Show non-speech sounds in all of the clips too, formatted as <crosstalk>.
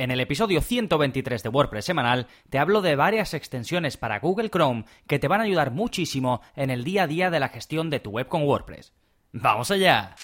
En el episodio 123 de WordPress semanal te hablo de varias extensiones para Google Chrome que te van a ayudar muchísimo en el día a día de la gestión de tu web con WordPress. ¡Vamos allá!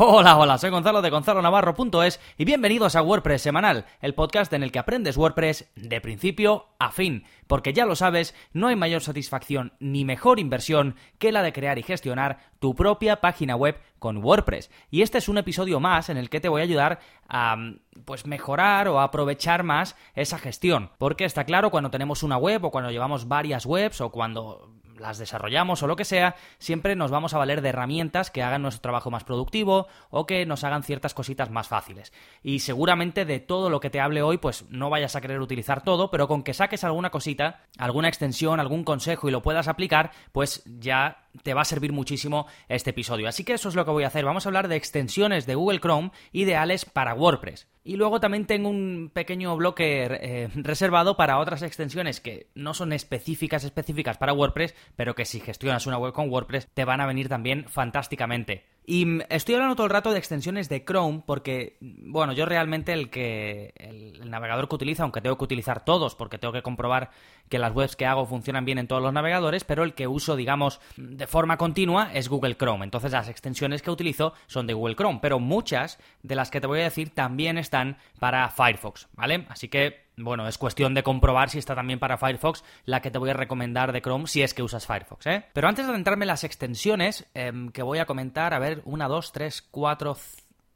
Hola, hola, soy Gonzalo de Gonzalo Navarro.es y bienvenidos a WordPress Semanal, el podcast en el que aprendes WordPress de principio a fin, porque ya lo sabes, no hay mayor satisfacción ni mejor inversión que la de crear y gestionar tu propia página web con WordPress. Y este es un episodio más en el que te voy a ayudar a pues mejorar o aprovechar más esa gestión, porque está claro cuando tenemos una web o cuando llevamos varias webs o cuando las desarrollamos o lo que sea, siempre nos vamos a valer de herramientas que hagan nuestro trabajo más productivo o que nos hagan ciertas cositas más fáciles. Y seguramente de todo lo que te hable hoy, pues no vayas a querer utilizar todo, pero con que saques alguna cosita, alguna extensión, algún consejo y lo puedas aplicar, pues ya te va a servir muchísimo este episodio. Así que eso es lo que voy a hacer. Vamos a hablar de extensiones de Google Chrome ideales para WordPress. Y luego también tengo un pequeño bloque eh, reservado para otras extensiones que no son específicas, específicas para WordPress, pero que si gestionas una web con WordPress te van a venir también fantásticamente. Y estoy hablando todo el rato de extensiones de Chrome porque, bueno, yo realmente el que el, navegador que utilizo, aunque tengo que utilizar todos porque tengo que comprobar que las webs que hago funcionan bien en todos los navegadores, pero el que uso, digamos, de forma continua es Google Chrome. Entonces las extensiones que utilizo son de Google Chrome, pero muchas de las que te voy a decir también están para Firefox, ¿vale? Así que bueno, es cuestión de comprobar si está también para Firefox la que te voy a recomendar de Chrome si es que usas Firefox, ¿eh? Pero antes de adentrarme en las extensiones em, que voy a comentar, a ver, una, dos, tres, cuatro...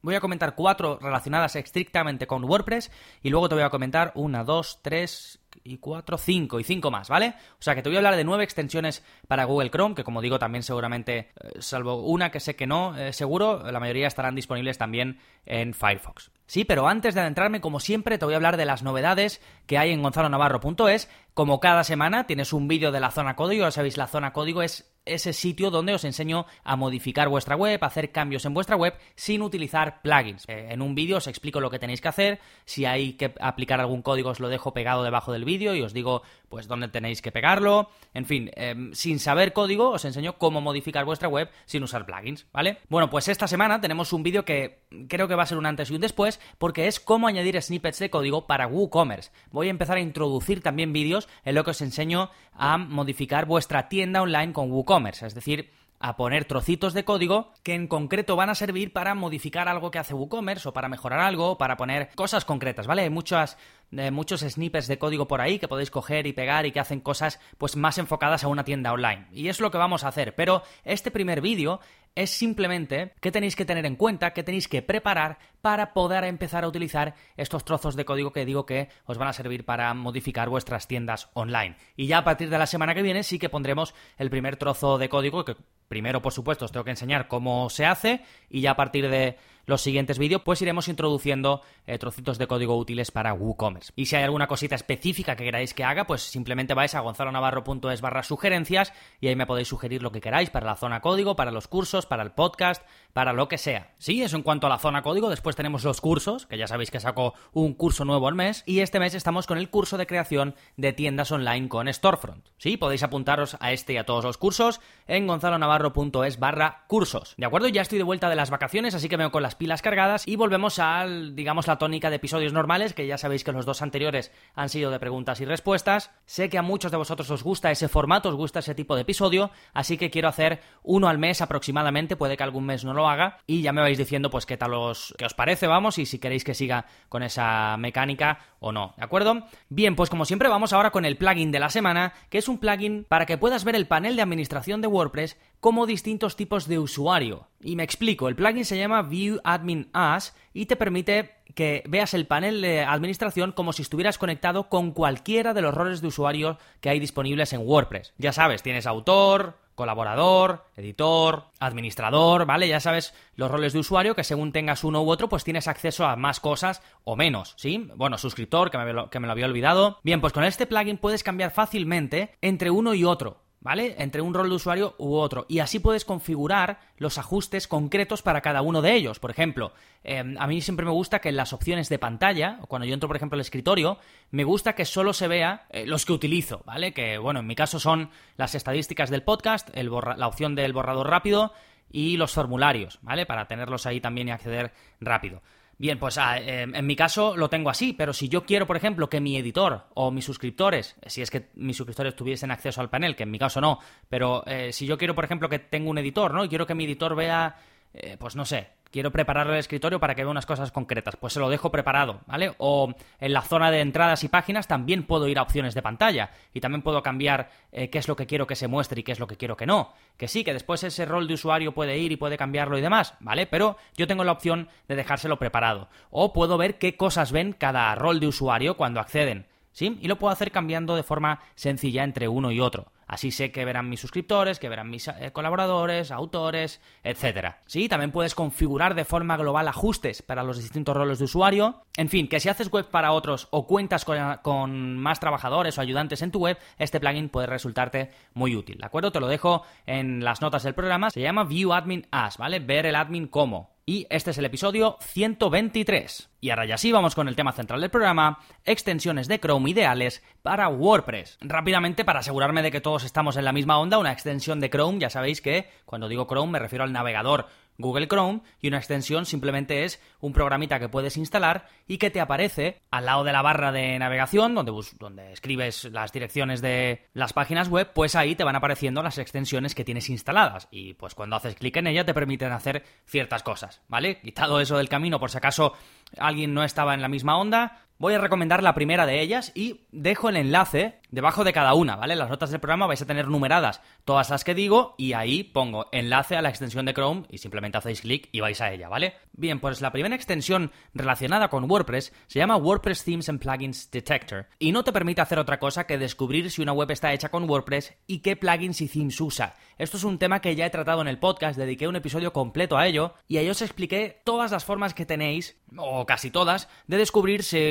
Voy a comentar cuatro relacionadas estrictamente con WordPress y luego te voy a comentar una, dos, tres, y 4, 5 y 5 más, ¿vale? O sea que te voy a hablar de nueve extensiones para Google Chrome, que como digo también seguramente, eh, salvo una que sé que no, eh, seguro, la mayoría estarán disponibles también en Firefox. Sí, pero antes de adentrarme, como siempre, te voy a hablar de las novedades que hay en gonzalonavarro.es. Como cada semana tienes un vídeo de la zona código, ya sabéis, la zona código es ese sitio donde os enseño a modificar vuestra web, a hacer cambios en vuestra web sin utilizar plugins. Eh, en un vídeo os explico lo que tenéis que hacer, si hay que aplicar algún código os lo dejo pegado debajo del vídeo y os digo pues dónde tenéis que pegarlo, en fin, em, sin saber código os enseño cómo modificar vuestra web sin usar plugins, ¿vale? Bueno, pues esta semana tenemos un vídeo que creo que va a ser un antes y un después porque es cómo añadir snippets de código para WooCommerce. Voy a empezar a introducir también vídeos en lo que os enseño a modificar vuestra tienda online con WooCommerce es decir, a poner trocitos de código que en concreto van a servir para modificar algo que hace WooCommerce o para mejorar algo, para poner cosas concretas, ¿vale? Hay muchas, eh, muchos snippets de código por ahí que podéis coger y pegar y que hacen cosas pues más enfocadas a una tienda online. Y es lo que vamos a hacer, pero este primer vídeo es simplemente qué tenéis que tener en cuenta, qué tenéis que preparar para poder empezar a utilizar estos trozos de código que digo que os van a servir para modificar vuestras tiendas online. Y ya a partir de la semana que viene sí que pondremos el primer trozo de código que primero, por supuesto, os tengo que enseñar cómo se hace y ya a partir de los siguientes vídeos, pues iremos introduciendo eh, trocitos de código útiles para WooCommerce. Y si hay alguna cosita específica que queráis que haga, pues simplemente vais a gonzalonavarro.es barra sugerencias y ahí me podéis sugerir lo que queráis para la zona código, para los cursos, para el podcast, para lo que sea. Sí, eso en cuanto a la zona código. Después tenemos los cursos, que ya sabéis que saco un curso nuevo al mes. Y este mes estamos con el curso de creación de tiendas online con Storefront. Sí, podéis apuntaros a este y a todos los cursos en gonzalonavarro.es barra cursos. ¿De acuerdo? Ya estoy de vuelta de las vacaciones, así que veo con las pilas cargadas y volvemos al, digamos, la tónica de episodios normales, que ya sabéis que los dos anteriores han sido de preguntas y respuestas. Sé que a muchos de vosotros os gusta ese formato, os gusta ese tipo de episodio, así que quiero hacer uno al mes aproximadamente, puede que algún mes no lo haga, y ya me vais diciendo pues qué tal os, qué os parece, vamos, y si queréis que siga con esa mecánica o no, ¿de acuerdo? Bien, pues como siempre vamos ahora con el plugin de la semana, que es un plugin para que puedas ver el panel de administración de WordPress como distintos tipos de usuario. Y me explico, el plugin se llama View Admin As y te permite que veas el panel de administración como si estuvieras conectado con cualquiera de los roles de usuario que hay disponibles en WordPress. Ya sabes, tienes autor, colaborador, editor, administrador, ¿vale? Ya sabes los roles de usuario que según tengas uno u otro, pues tienes acceso a más cosas o menos, ¿sí? Bueno, suscriptor, que me, lo, que me había olvidado. Bien, pues con este plugin puedes cambiar fácilmente entre uno y otro. ¿Vale? Entre un rol de usuario u otro. Y así puedes configurar los ajustes concretos para cada uno de ellos. Por ejemplo, em, a mí siempre me gusta que en las opciones de pantalla, cuando yo entro, por ejemplo, al escritorio, me gusta que solo se vea eh, los que utilizo, ¿vale? Que, bueno, en mi caso son las estadísticas del podcast, la opción del borrador rápido y los formularios, ¿vale? Para tenerlos ahí también y acceder rápido. Bien, pues ah, em, en mi caso lo tengo así, pero si yo quiero, por ejemplo, que mi editor o mis suscriptores, si es que mis suscriptores tuviesen acceso al panel, que en mi caso no, pero eh, si yo quiero, por ejemplo, que tenga un editor, ¿no? Y quiero que mi editor vea, eh, pues no sé, quiero prepararle el escritorio para que vea unas cosas concretas, pues se lo dejo preparado, ¿vale? O en la zona de entradas y páginas también puedo ir a opciones de pantalla y también puedo cambiar eh, qué es lo que quiero que se muestre y qué es lo que quiero que no. Que sí, que después ese rol de usuario puede ir y puede cambiarlo y demás, ¿vale? Pero yo tengo la opción de dejárselo preparado. O puedo ver qué cosas ven cada rol de usuario cuando acceden. ¿Sí? Y lo puedo hacer cambiando de forma sencilla entre uno y otro. Así sé que verán mis suscriptores, que verán mis eh, colaboradores, autores, etc. Sí, también puedes configurar de forma global ajustes para los distintos roles de usuario. En fin, que si haces web para otros o cuentas con, más trabajadores o ayudantes en tu web, este plugin puede resultarte muy útil. ¿De acuerdo? Te lo dejo en las notas del programa. Se llama View Admin As, ¿vale? Ver el admin como. Y este es el episodio 123. Y ahora ya sí vamos con el tema central del programa, extensiones de Chrome ideales para WordPress. Rápidamente, para asegurarme de que todos estamos en la misma onda, una extensión de Chrome, ya sabéis que cuando digo Chrome me refiero al navegador Google Chrome y una extensión simplemente es un programita que puedes instalar y que te aparece al lado de la barra de navegación donde, donde escribes las direcciones de las páginas web, pues ahí te van apareciendo las extensiones que tienes instaladas y pues cuando haces clic en ella te permiten hacer ciertas cosas, ¿vale? Quitado eso del camino por si acaso alguien no estaba en la misma onda, Voy a recomendar la primera de ellas y dejo el enlace debajo de cada una, ¿vale? Las notas del programa vais a tener numeradas todas las que digo y ahí pongo enlace a la extensión de Chrome y simplemente hacéis clic y vais a ella, ¿vale? Bien, pues la primera extensión relacionada con WordPress se llama WordPress Themes and Plugins Detector y no te permite hacer otra cosa que descubrir si una web está hecha con WordPress y qué plugins y themes usa. Esto es un tema que ya he tratado en el podcast, dediqué un episodio completo a ello y ahí os expliqué todas las formas que tenéis, o casi todas, de descubrir si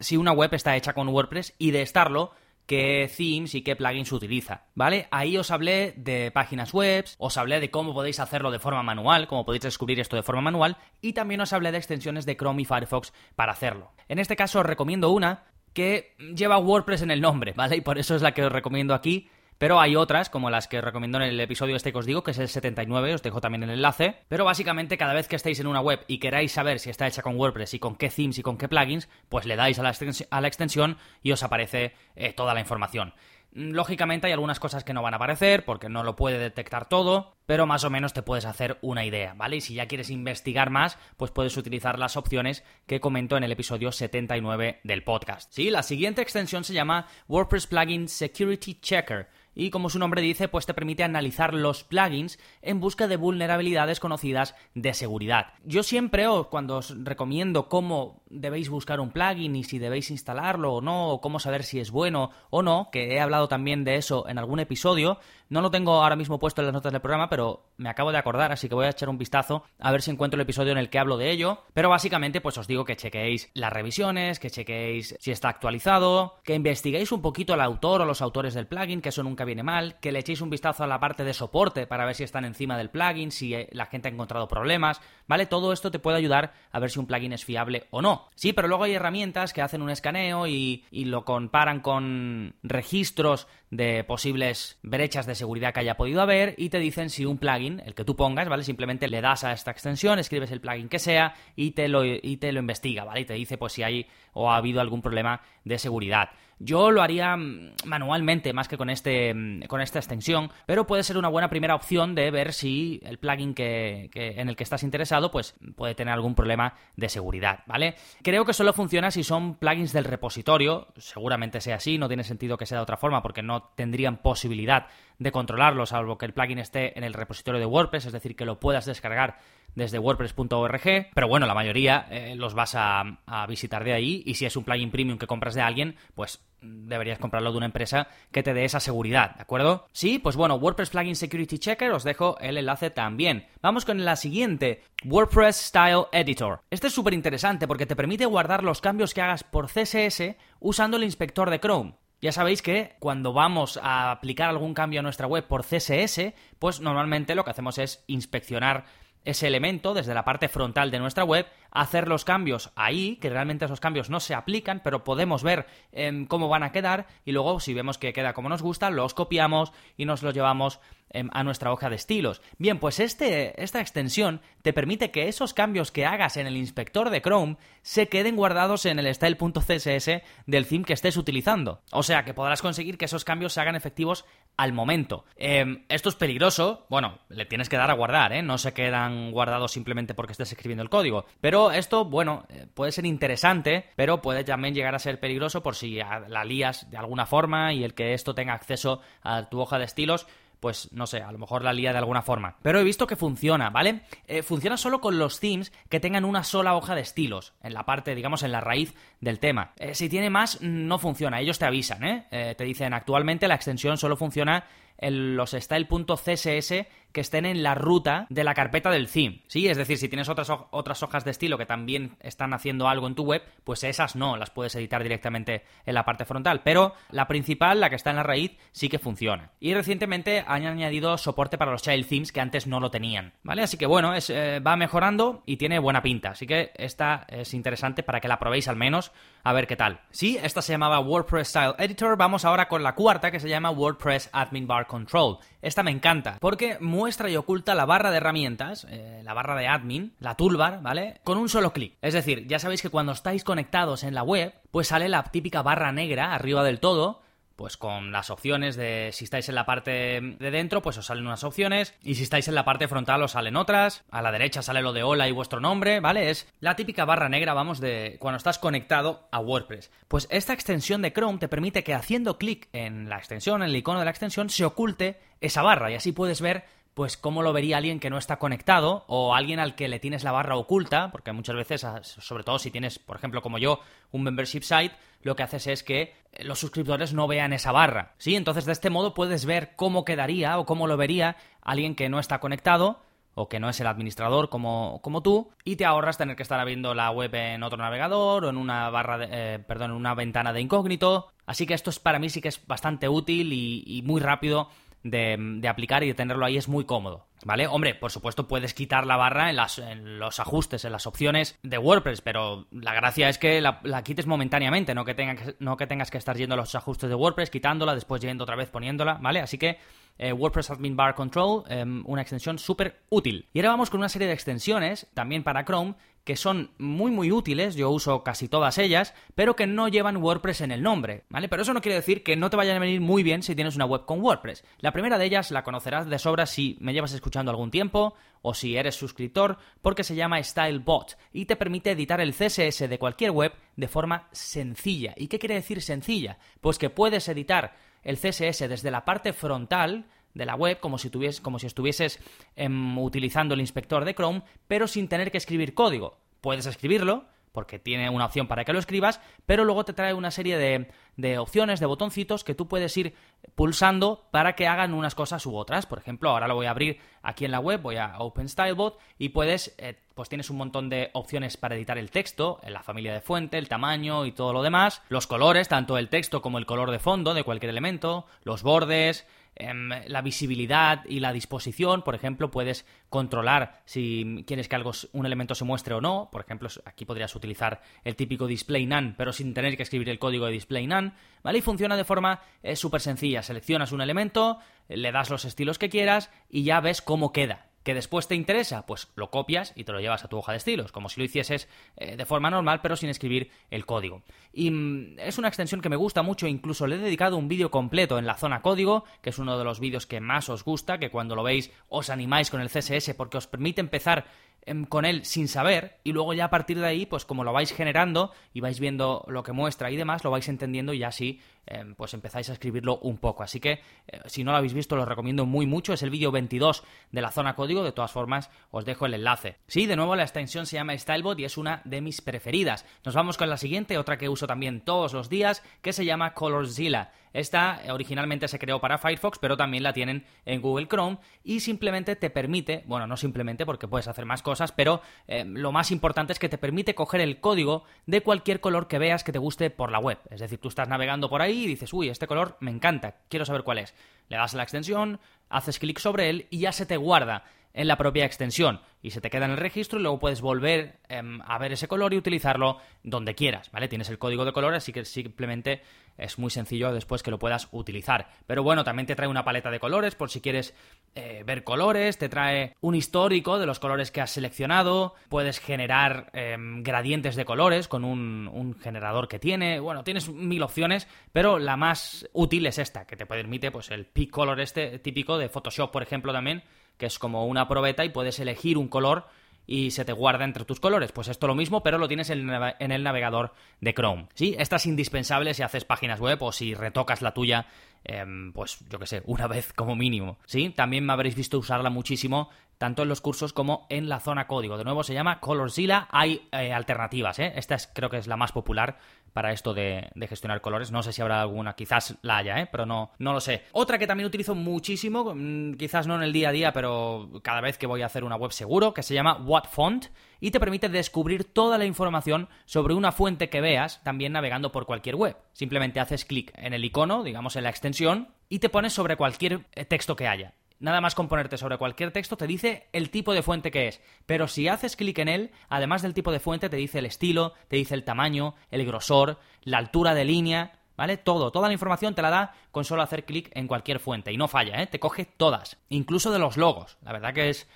si, una web está hecha con WordPress y de estarlo, qué themes y qué plugins utiliza, ¿vale? Ahí os hablé de páginas web, os hablé de cómo podéis hacerlo de forma manual, cómo podéis descubrir esto de forma manual, y también os hablé de extensiones de Chrome y Firefox para hacerlo. En este caso os recomiendo una que lleva WordPress en el nombre, ¿vale? Y por eso es la que os recomiendo aquí, pero hay otras, como las que recomiendo en el episodio este que os digo, que es el 79, os dejo también el enlace. Pero básicamente cada vez que estéis en una web y queráis saber si está hecha con WordPress y con qué themes y con qué plugins, pues le dais a la, extensión y os aparece eh, toda la información. Lógicamente hay algunas cosas que no van a aparecer porque no lo puede detectar todo, pero más o menos te puedes hacer una idea, ¿vale? Y si ya quieres investigar más, pues puedes utilizar las opciones que comento en el episodio 79 del podcast. Sí, la siguiente extensión se llama WordPress Plugin Security Checker y como su nombre dice, pues te permite analizar los plugins en busca de vulnerabilidades conocidas de seguridad. Yo siempre, o cuando os recomiendo cómo debéis buscar un plugin y si debéis instalarlo o no, o cómo saber si es bueno o no, que he hablado también de eso en algún episodio, no lo tengo ahora mismo puesto en las notas del programa, pero me acabo de acordar, así que voy a echar un vistazo a ver si encuentro el episodio en el que hablo de ello. Pero básicamente, pues os digo que chequeéis las revisiones, que chequeéis si está actualizado, que investiguéis un poquito al autor o los autores del plugin, que eso nunca viene mal, que le echéis un vistazo a la parte de soporte para ver si están encima del plugin, si eh, la gente ha encontrado problemas, ¿vale? Todo esto te puede ayudar a ver si un plugin es fiable o no. Sí, pero luego hay herramientas que hacen un escaneo y, y lo comparan con registros de posibles brechas de seguridad que haya podido haber y te dicen si un plugin, el que tú pongas, ¿vale? Simplemente le das a esta extensión, escribes el plugin que sea y te lo, y te lo investiga, ¿vale? Y te dice pues si hay o ha habido algún problema de seguridad. Yo lo haría mm, manualmente más que con, este, mm, con esta extensión, pero puede ser una buena primera opción de ver si el plugin que, en el que estás interesado pues puede tener algún problema de seguridad, ¿vale? Creo que solo funciona si son plugins del repositorio, seguramente sea así, no tiene sentido que sea de otra forma porque no tendrían posibilidad de controlarlo, salvo que el plugin esté en el repositorio de WordPress, es decir, que lo puedas descargar desde wordpress.org, pero bueno, la mayoría eh, los vas a, a, visitar de ahí y si es un plugin premium que compras de alguien, pues deberías comprarlo de una empresa que te dé esa seguridad, ¿de acuerdo? Sí, pues bueno, WordPress Plugin Security Checker, os dejo el enlace también. Vamos con la siguiente, WordPress Style Editor. Este es súper interesante porque te permite guardar los cambios que hagas por CSS usando el inspector de Chrome. Ya sabéis que cuando vamos a aplicar algún cambio a nuestra web por CSS, pues normalmente lo que hacemos es inspeccionar ese elemento desde la parte frontal de nuestra web, hacer los cambios ahí, que realmente esos cambios no se aplican, pero podemos ver em, cómo van a quedar y luego si vemos que queda como nos gusta, los copiamos y nos los llevamos em, a nuestra hoja de estilos. Bien, pues este, esta extensión te permite que esos cambios que hagas en el inspector de Chrome se queden guardados en el style.css del theme que estés utilizando. O sea que podrás conseguir que esos cambios se hagan efectivos al momento. Em, esto es peligroso, bueno, le tienes que dar a guardar, ¿eh? No se quedan guardados simplemente porque estés escribiendo el código. Pero esto, bueno, eh, puede ser interesante, pero puede también llegar a ser peligroso por si la lías de alguna forma y el que esto tenga acceso a tu hoja de estilos pues no sé, a lo mejor la lía de alguna forma. Pero he visto que funciona, ¿vale? Eh, funciona solo con los themes que tengan una sola hoja de estilos, en la parte, digamos, en la raíz del tema. Eh, si tiene más, no funciona, ellos te avisan, ¿eh? ¿eh? Te dicen, actualmente la extensión solo funciona en los style.css que estén en la ruta de la carpeta del theme. Sí, es decir, si tienes otras, otras hojas de estilo que también están haciendo algo en tu web, pues esas no, las puedes editar directamente en la parte frontal. Pero la principal, la que está en la raíz, sí que funciona. Y recientemente han añadido soporte para los child themes que antes no lo tenían. ¿Vale? Así que bueno, eh, va mejorando y tiene buena pinta. Así que esta es interesante para que la probéis al menos a ver qué tal. Sí, esta se llamaba WordPress Style Editor. Vamos ahora con la cuarta que se llama WordPress Admin Bar Control. Esta me encanta porque muestra y oculta la barra de herramientas, eh, la barra de admin, la toolbar, ¿vale? Con un solo clic. Es decir, ya sabéis que cuando estáis conectados en la web, pues sale la típica barra negra arriba del todo pues con las opciones de si estáis en la parte de dentro, pues os salen unas opciones, y si estáis en la parte frontal os salen otras, a la derecha sale lo de hola y vuestro nombre, ¿vale? Es la típica barra negra, vamos, de cuando estás conectado a WordPress. Pues esta extensión de Chrome te permite que haciendo clic en la extensión, en el icono de la extensión, se oculte esa barra y así puedes ver pues cómo lo vería alguien que no está conectado o alguien al que le tienes la barra oculta, porque muchas veces, ah, sobre todo si tienes, por ejemplo, como yo, un membership site, lo que haces es que los suscriptores no vean esa barra, ¿sí? Entonces de este modo puedes ver cómo quedaría o cómo lo vería alguien que no está conectado o que no es el administrador como, como tú y te ahorras tener que estar viendo la web en otro navegador o en una barra de, eh, perdón, en una ventana de incógnito. Así que esto es para mí sí que es bastante útil y muy rápido de, aplicar y de tenerlo ahí es muy cómodo. ¿Vale? Hombre, por supuesto puedes quitar la barra en, los ajustes, en las opciones de WordPress, pero la gracia es que la, quites momentáneamente, no que, tengas, no que tengas que estar yendo a los ajustes de WordPress, quitándola, después yendo otra vez poniéndola, ¿vale? Así que eh, WordPress Admin Bar Control, em, una extensión súper útil. Y ahora vamos con una serie de extensiones, también para Chrome, que son muy muy útiles, yo uso casi todas ellas, pero que no llevan WordPress en el nombre, ¿vale? Pero eso no quiere decir que no te vayan a venir muy bien si tienes una web con WordPress. La primera de ellas la conocerás de sobra si me llevas escuchando algún tiempo o si eres suscriptor, porque se llama StyleBot y te permite editar el CSS de cualquier web de forma sencilla. ¿Y qué quiere decir sencilla? Pues que puedes editar el CSS desde la parte frontal, de la web como si, como si estuvieses em, utilizando el inspector de Chrome, pero sin tener que escribir código. Puedes escribirlo, porque tiene una opción para que lo escribas, pero luego te trae una serie de, de, opciones, de botoncitos que tú puedes ir pulsando para que hagan unas cosas u otras. Por ejemplo, ahora lo voy a abrir aquí en la web, voy a Open Stylebot y puedes, eh, pues tienes un montón de opciones para editar el texto, la familia de fuente, el tamaño y todo lo demás, los colores, tanto el texto como el color de fondo de cualquier elemento, los bordes, Em, la visibilidad y la disposición, por ejemplo, puedes controlar si quieres que algo, un elemento se muestre o no. Por ejemplo, aquí podrías utilizar el típico display none, pero sin tener que escribir el código de display none, ¿vale? Y funciona de forma eh, súper sencilla. Seleccionas un elemento, le das los estilos que quieras y ya ves cómo queda. ¿Que después te interesa? Pues lo copias y te lo llevas a tu hoja de estilos, como si lo hicieses eh, de forma normal, pero sin escribir el código. Y mm, es una extensión que me gusta mucho, incluso le he dedicado un vídeo completo en la zona código, que es uno de los vídeos que más os gusta, que cuando lo veis os animáis con el CSS porque os permite empezar Em, con él sin saber y luego ya a partir de ahí, pues como lo vais generando y vais viendo lo que muestra y demás, lo vais entendiendo y así em, pues empezáis a escribirlo un poco. Así que eh, si no lo habéis visto, lo recomiendo muy mucho. Es el vídeo 22 de la zona código de todas formas os dejo el enlace. Sí, de nuevo la extensión se llama Stylebot y es una de mis preferidas. Nos vamos con la siguiente, otra que uso también todos los días, que se llama Colorzilla. Esta eh, originalmente se creó para Firefox, pero también la tienen en Google Chrome y simplemente te permite, bueno, no simplemente porque puedes hacer más cosas, pero eh, lo más importante es que te permite coger el código de cualquier color que veas que te guste por la web. Es decir, tú estás navegando por ahí y dices, uy, este color me encanta, quiero saber cuál es. Le das a la extensión, haces clic sobre él y ya se te guarda en la propia extensión y se te queda en el registro y luego puedes volver em, a ver ese color y utilizarlo donde quieras, ¿vale? Tienes el código de color, así que simplemente es muy sencillo después que lo puedas utilizar. Pero bueno, también te trae una paleta de colores por si quieres eh, ver colores, te trae un histórico de los colores que has seleccionado, puedes generar em, gradientes de colores con un, un generador que tiene, bueno, tienes mil opciones, pero la más útil es esta, que te permite pues el peak color este típico de Photoshop, por ejemplo, también que es como una probeta y puedes elegir un color y se te guarda entre tus colores. Pues esto lo mismo, pero lo tienes en el navegador de Chrome. Sí, esta es indispensable si haces páginas web o si retocas la tuya, em, pues yo que sé, <laughs> una vez como mínimo. Sí, también me habréis visto usarla muchísimo, tanto en los cursos como en la zona código. De nuevo se llama Colorzilla, hay eh, alternativas, ¿eh? Esta es, creo que es la más popular para esto de, gestionar colores. No sé si habrá alguna, quizás la haya, ¿eh? pero no, no lo sé. Otra que también utilizo muchísimo, mm, quizás no en el día a día, pero cada vez que voy a hacer una web seguro, que se llama WhatFont y te permite descubrir toda la información sobre una fuente que veas también navegando por cualquier web. Simplemente haces clic en el icono, digamos en la extensión, y te pones sobre cualquier texto que haya. Nada más componerte sobre cualquier texto te dice el tipo de fuente que es, pero si haces clic en él, además del tipo de fuente te dice el estilo, te dice el tamaño, el grosor, la altura de línea, ¿vale? Todo, toda la información te la da con solo hacer clic en cualquier fuente y no falla, ¿eh? Te coge todas, incluso de los logos. La verdad que es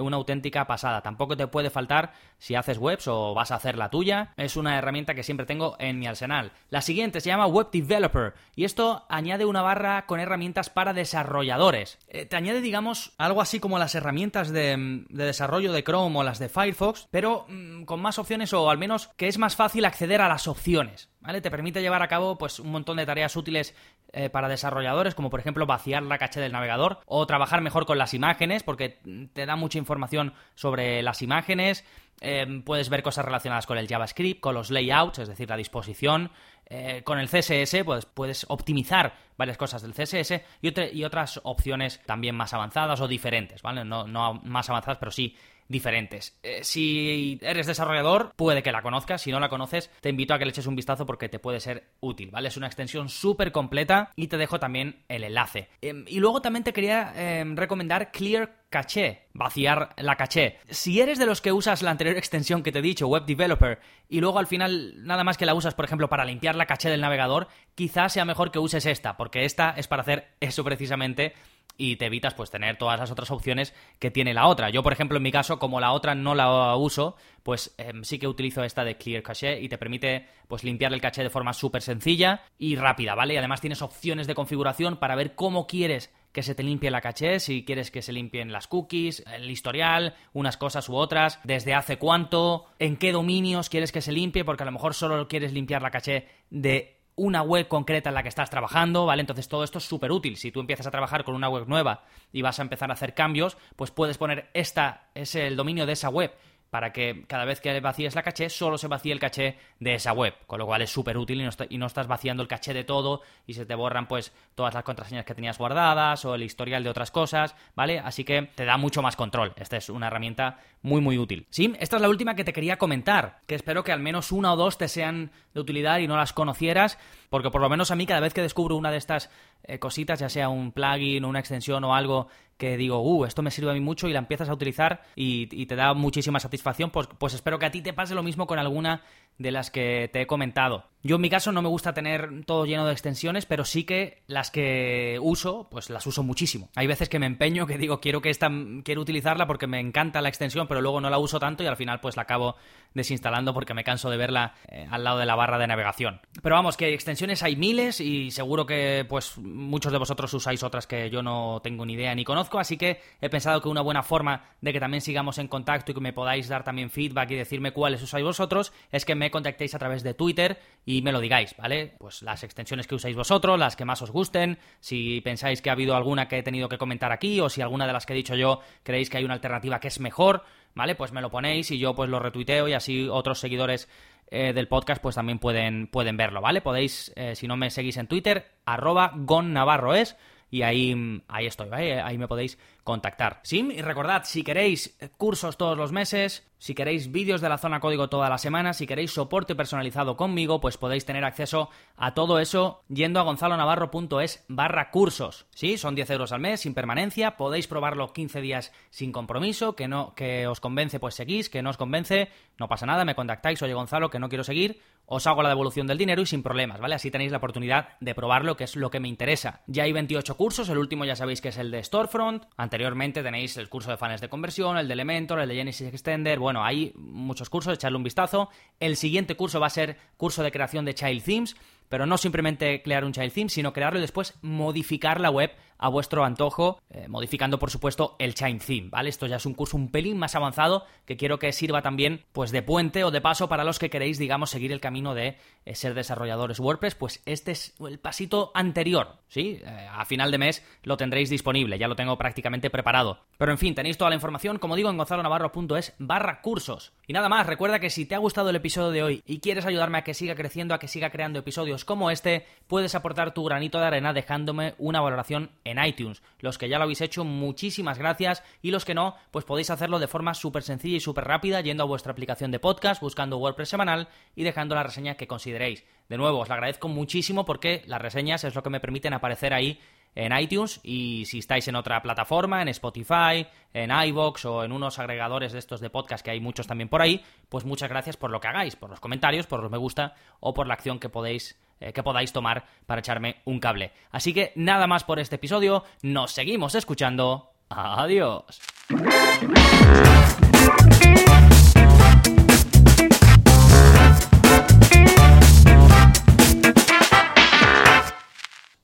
una auténtica pasada. Tampoco te puede faltar si haces webs o vas a hacer la tuya. Es una herramienta que siempre tengo en mi arsenal. La siguiente se llama Web Developer y esto añade una barra con herramientas para desarrolladores. Eh, te añade, digamos, algo así como las herramientas de, desarrollo de Chrome o las de Firefox, pero mm, con más opciones o al menos que es más fácil acceder a las opciones. ¿Vale? Te permite llevar a cabo pues, un montón de tareas útiles eh, para desarrolladores, como por ejemplo vaciar la caché del navegador o trabajar mejor con las imágenes, porque te da mucha información sobre las imágenes. Eh, puedes ver cosas relacionadas con el JavaScript, con los layouts, es decir, la disposición. Eh, con el CSS pues, puedes optimizar varias cosas del CSS y, otras opciones también más avanzadas o diferentes, ¿vale? No, no más avanzadas, pero sí diferentes. Eh, si eres desarrollador, puede que la conozcas. Si no la conoces, te invito a que le eches un vistazo porque te puede ser útil, ¿vale? Es una extensión súper completa y te dejo también el enlace. Em, y luego también te quería em, recomendar Clear Caché, vaciar la caché. Si eres de los que usas la anterior extensión que te he dicho, Web Developer, y luego al final nada más que la usas, por ejemplo, para limpiar la caché del navegador, quizás sea mejor que uses esta, porque esta es para hacer eso precisamente y te evitas pues tener todas las otras opciones que tiene la otra. Yo, por ejemplo, en mi caso, como la otra no la uso, pues em, sí que utilizo esta de Clear Cache y te permite pues limpiar el caché de forma súper sencilla y rápida, ¿vale? Y además tienes opciones de configuración para ver cómo quieres que se te limpie la caché, si quieres que se limpien las cookies, el historial, unas cosas u otras, desde hace cuánto, en qué dominios quieres que se limpie, porque a lo mejor solo quieres limpiar la caché de una web concreta en la que estás trabajando, ¿vale? Entonces todo esto es súper útil. Si tú empiezas a trabajar con una web nueva y vas a empezar a hacer cambios, pues puedes poner esta, es el dominio de esa web para que cada vez que vacíes la caché solo se vacíe el caché de esa web, con lo cual es súper útil y, no estás vaciando el caché de todo y se te borran pues todas las contraseñas que tenías guardadas o el historial de otras cosas, ¿vale? Así que te da mucho más control. Esta es una herramienta muy muy útil. Sí, esta es la última que te quería comentar, que espero que al menos una o dos te sean de utilidad y no las conocieras, porque por lo menos a mí cada vez que descubro una de estas eh, cositas, ya sea un plugin, una extensión o algo que digo, uh, esto me sirve a mí mucho y la empiezas a utilizar y, te da muchísima satisfacción, pues, pues espero que a ti te pase lo mismo con alguna de las que te he comentado. Yo en mi caso no me gusta tener todo lleno de extensiones, pero sí que las que uso, pues las uso muchísimo. Hay veces que me empeño, que digo, quiero que esta, quiero utilizarla porque me encanta la extensión, pero luego no la uso tanto y al final pues la acabo desinstalando porque me canso de verla eh, al lado de la barra de navegación. Pero vamos, que extensiones hay miles y seguro que pues muchos de vosotros usáis otras que yo no tengo ni idea ni conozco así que he pensado que una buena forma de que también sigamos en contacto y que me podáis dar también feedback y decirme cuáles usáis vosotros es que me contactéis a través de Twitter y me lo digáis, ¿vale? Pues las extensiones que usáis vosotros, las que más os gusten, si pensáis que ha habido alguna que he tenido que comentar aquí o si alguna de las que he dicho yo creéis que hay una alternativa que es mejor, ¿vale? Pues me lo ponéis y yo pues lo retuiteo y así otros seguidores eh, del podcast pues también pueden, pueden verlo, ¿vale? Podéis, eh, si no me seguís en Twitter, arroba gonnavarro es y ahí, ahí estoy, ¿vale? Ahí me podéis contactar. Sí, y recordad, si queréis cursos todos los meses, si queréis vídeos de la zona código toda la semana, si queréis soporte personalizado conmigo, pues podéis tener acceso a todo eso yendo a gonzalonavarro.es barra cursos. Sí, son 10 euros al mes, sin permanencia, podéis probarlo 15 días sin compromiso, que no, que os convence, pues seguís, que no os convence, no pasa nada, me contactáis, oye Gonzalo, que no quiero seguir, os hago la devolución del dinero y sin problemas, ¿vale? Así tenéis la oportunidad de probarlo, que es lo que me interesa. Ya hay 28 cursos, el último ya sabéis que es el de Storefront, anteriormente tenéis el curso de fans de conversión, el de Elementor, el de Genesis Extender, bueno, hay muchos cursos, echarle un vistazo. El siguiente curso va a ser curso de creación de Child Themes, pero no simplemente crear un child theme, sino crearlo y después modificar la web a vuestro antojo, eh, modificando por supuesto el child theme, ¿vale? Esto ya es un curso un pelín más avanzado que quiero que sirva también pues de puente o de paso para los que queréis, digamos, seguir el camino de eh, ser desarrolladores WordPress, pues este es el pasito anterior, ¿sí? Eh, a final de mes lo tendréis disponible, ya lo tengo prácticamente preparado. Pero en fin, tenéis toda la información, como digo, en gonzalonavarro.es barra cursos. Y nada más, recuerda que si te ha gustado el episodio de hoy y quieres ayudarme a que siga creciendo, a que siga creando episodios como este, puedes aportar tu granito de arena dejándome una valoración en iTunes. Los que ya lo habéis hecho, muchísimas gracias. Y los que no, pues podéis hacerlo de forma súper sencilla y súper rápida yendo a vuestra aplicación de podcast, buscando WordPress semanal y dejando la reseña que consideréis. De nuevo, os lo agradezco muchísimo porque las reseñas es lo que me permiten aparecer ahí en iTunes y si estáis en otra plataforma, en Spotify, en iVoox o en unos agregadores de estos de podcast que hay muchos también por ahí, pues muchas gracias por lo que hagáis, por los comentarios, por los me gusta o por la acción que podéis eh, que podáis tomar para echarme un cable. Así que nada más por este episodio, nos seguimos escuchando. Adiós.